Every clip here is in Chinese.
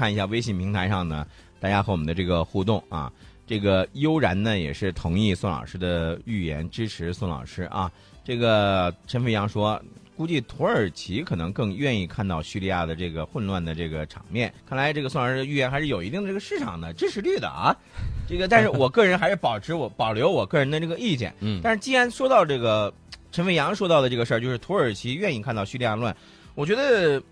看一下微信平台上呢，大家和我们的这个互动啊。这个悠然呢也是同意宋老师的预言，支持宋老师啊。这个陈飞扬说，估计土耳其可能更愿意看到叙利亚的这个混乱的这个场面。看来这个宋老师的预言还是有一定的这个市场的支持率的啊。这个，但是我个人还是保持我 保留我个人的这个意见。嗯，但是既然说到这个陈飞扬说到的这个事儿，就是土耳其愿意看到叙利亚乱，我觉得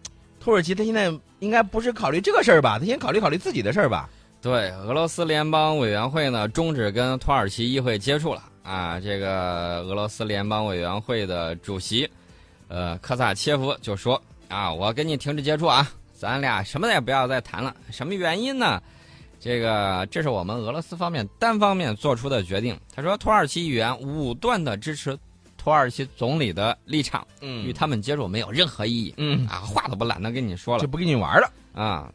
土耳其他现在应该不是考虑这个事儿吧，他先考虑考虑自己的事儿吧。对，俄罗斯联邦委员会呢终止跟土耳其议会接触了啊。这个俄罗斯联邦委员会的主席，呃，科萨切夫就说啊，我跟你停止接触啊，咱俩什么也不要再谈了。什么原因呢？这个这是我们俄罗斯方面单方面做出的决定。他说，土耳其议员武断的支持土耳其总理的立场，嗯与他们接触没有任何意义。嗯，啊，话都不懒得跟你说了就不跟你玩了。啊。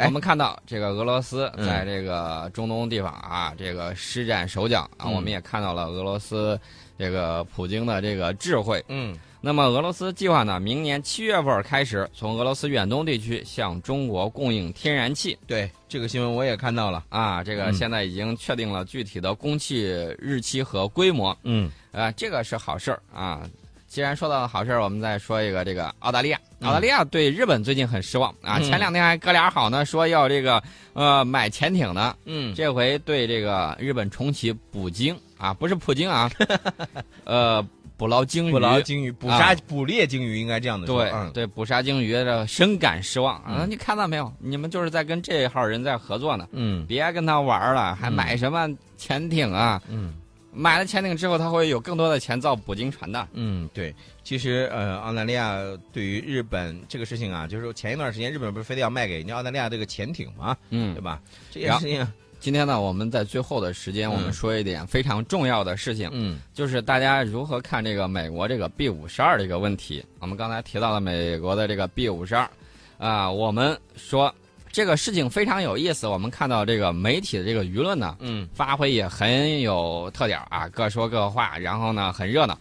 哎我们看到这个俄罗斯嗯在这个中东地方啊，这个施展手脚啊，嗯我们也看到了俄罗斯这个普京的这个智慧。嗯那么俄罗斯计划呢，明年七月份开始从俄罗斯远东地区向中国供应天然气对，这个新闻我也看到了。啊，这个嗯现在已经确定了具体的供气日期和规模。嗯啊，这个是好事儿啊。既然说到好事儿，我们再说一个这个澳大利亚。嗯澳大利亚对日本最近很失望啊，嗯前两天还哥俩好呢，说要这个呃买潜艇呢，嗯这回对这个日本重启捕鲸啊，不是捕鲸啊，呃捕捞鲸鱼，捕捞鲸鱼、捕杀、捕猎鲸鱼，应该这样的说。对、嗯对，捕杀鲸鱼的深感失望啊！嗯你看到没有？你们就是在跟这号人在合作呢，嗯别跟他玩了，还嗯买什么潜艇啊？嗯买了潜艇之后，他会有更多的钱造捕鲸船的。嗯，对。其实呃，澳大利亚对于日本这个事情啊，就是前一段时间日本不是非得要卖给人家澳大利亚这个潜艇吗，嗯对，吧？这件事情，今天呢，我们在最后的时间，嗯我们说一点非常重要的事情，嗯就是大家如何看这个美国这个 B 五十二这个问题。我们刚才提到了美国的这个 B 五十二，啊，我们说这个事情非常有意思。我们看到这个媒体的这个舆论呢，嗯发挥也很有特点啊，各说各话，然后呢很热闹。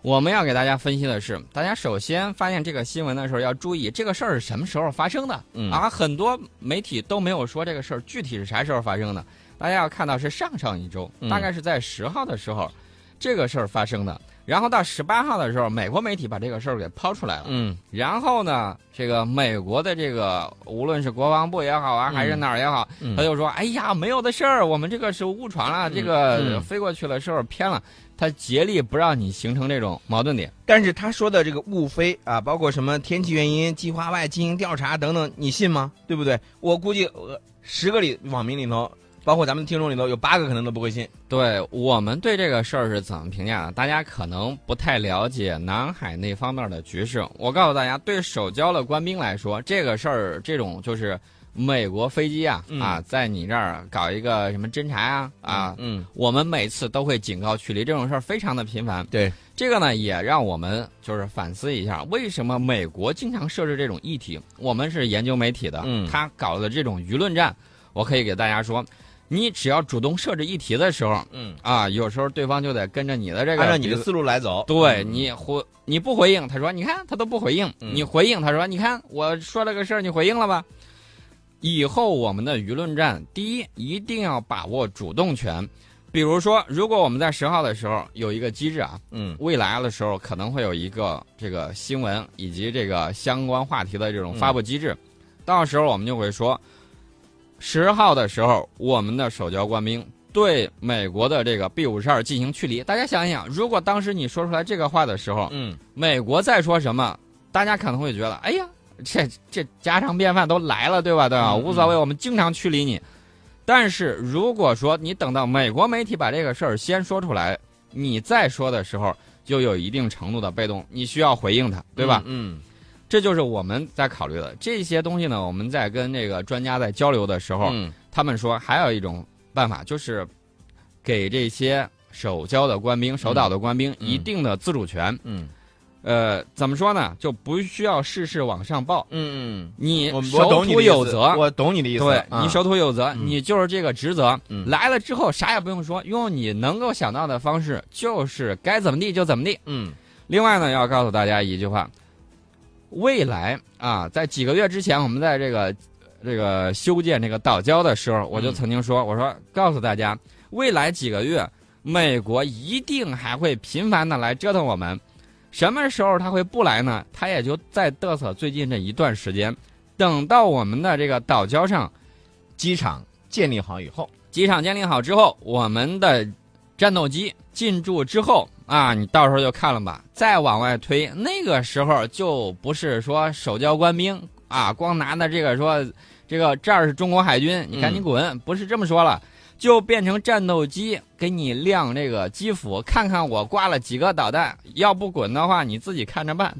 我们要给大家分析的是，大家首先发现这个新闻的时候要注意这个事儿是什么时候发生的。嗯啊，很多媒体都没有说这个事儿具体是啥时候发生的。大家要看到是上上一周，嗯大概是在十号的时候，这个事儿发生的。然后到十八号的时候，美国媒体把这个事儿给抛出来了。嗯然后呢，这个美国的这个无论是国防部也好啊，嗯还是哪儿也好，嗯，他就说：“哎呀，没有的事儿，我们这个是误传了，嗯这个嗯飞过去了时候偏了。”他竭力不让你形成这种矛盾点。但是他说的这个误飞啊，包括什么天气原因、计划外进行调查等等，你信吗？对不对？我估计呃十个里网民里头，包括咱们听众里头，有八个可能都不会信。对我们对这个事儿是怎么评价的？大家可能不太了解南海那方面的局势。我告诉大家，对守交的官兵来说，这个事儿这种就是美国飞机啊、嗯啊，在你这儿搞一个什么侦察啊啊，嗯，我们每次都会警告驱离，这种事儿非常的频繁。对，这个呢，也让我们就是反思一下，为什么美国经常设置这种议题？我们是研究媒体的，嗯他搞的这种舆论战，我可以给大家说，你只要主动设置议题的时候嗯，啊，有时候对方就得跟着你的这个，按照你的思路来走。对嗯你回你不回应，他说你看他都不回应，嗯你回应他说你看我说了个事儿，你回应了吧？以后我们的舆论战，第一一定要把握主动权。比如说，如果我们在十号的时候有一个机制啊，嗯未来的时候可能会有一个这个新闻以及这个相关话题的这种发布机制，到时候我们就会说，十号的时候我们的守交官兵对美国的这个 B 五十二进行驱离。大家想一想，如果当时你说出来这个话的时候，嗯美国在说什么，大家可能会觉得，哎呀，这这家常便饭都来了，对吧？对吧？嗯无所谓，我们经常驱离你。但是如果说你等到美国媒体把这个事儿先说出来，你再说的时候，就有一定程度的被动，你需要回应他，对吧？嗯这就是我们在考虑的这些东西呢。我们在跟这个专家在交流的时候，嗯他们说还有一种办法，就是给这些守交的官兵、守岛的官兵嗯一定的自主权。嗯呃，怎么说呢？就不需要事事往上报，嗯你嗯，你的意思土有责。我懂你的意思。对啊你守土有责，嗯你就是这个职责。嗯来了之后啥也不用说，用你能够想到的方式，就是该怎么地就怎么地。嗯另外呢，要告诉大家一句话：未来啊，在几个月之前，我们在这个这个修建这个岛礁的时候，我就嗯曾经说，我说告诉大家，未来几个月，美国一定还会频繁的来折腾我们。什么时候他会不来呢？他也就在嘚瑟最近这一段时间，等到我们的这个岛礁上机场建立好以后，机场建立好之后，我们的战斗机进驻之后啊，你到时候就看了吧。再往外推，那个时候就不是说守交官兵啊，光拿的这个说这个这儿是中国海军，你赶紧滚，不是这么说了，就变成战斗机给你亮这个机腹，看看我挂了几个导弹，要不滚的话，你自己看着办。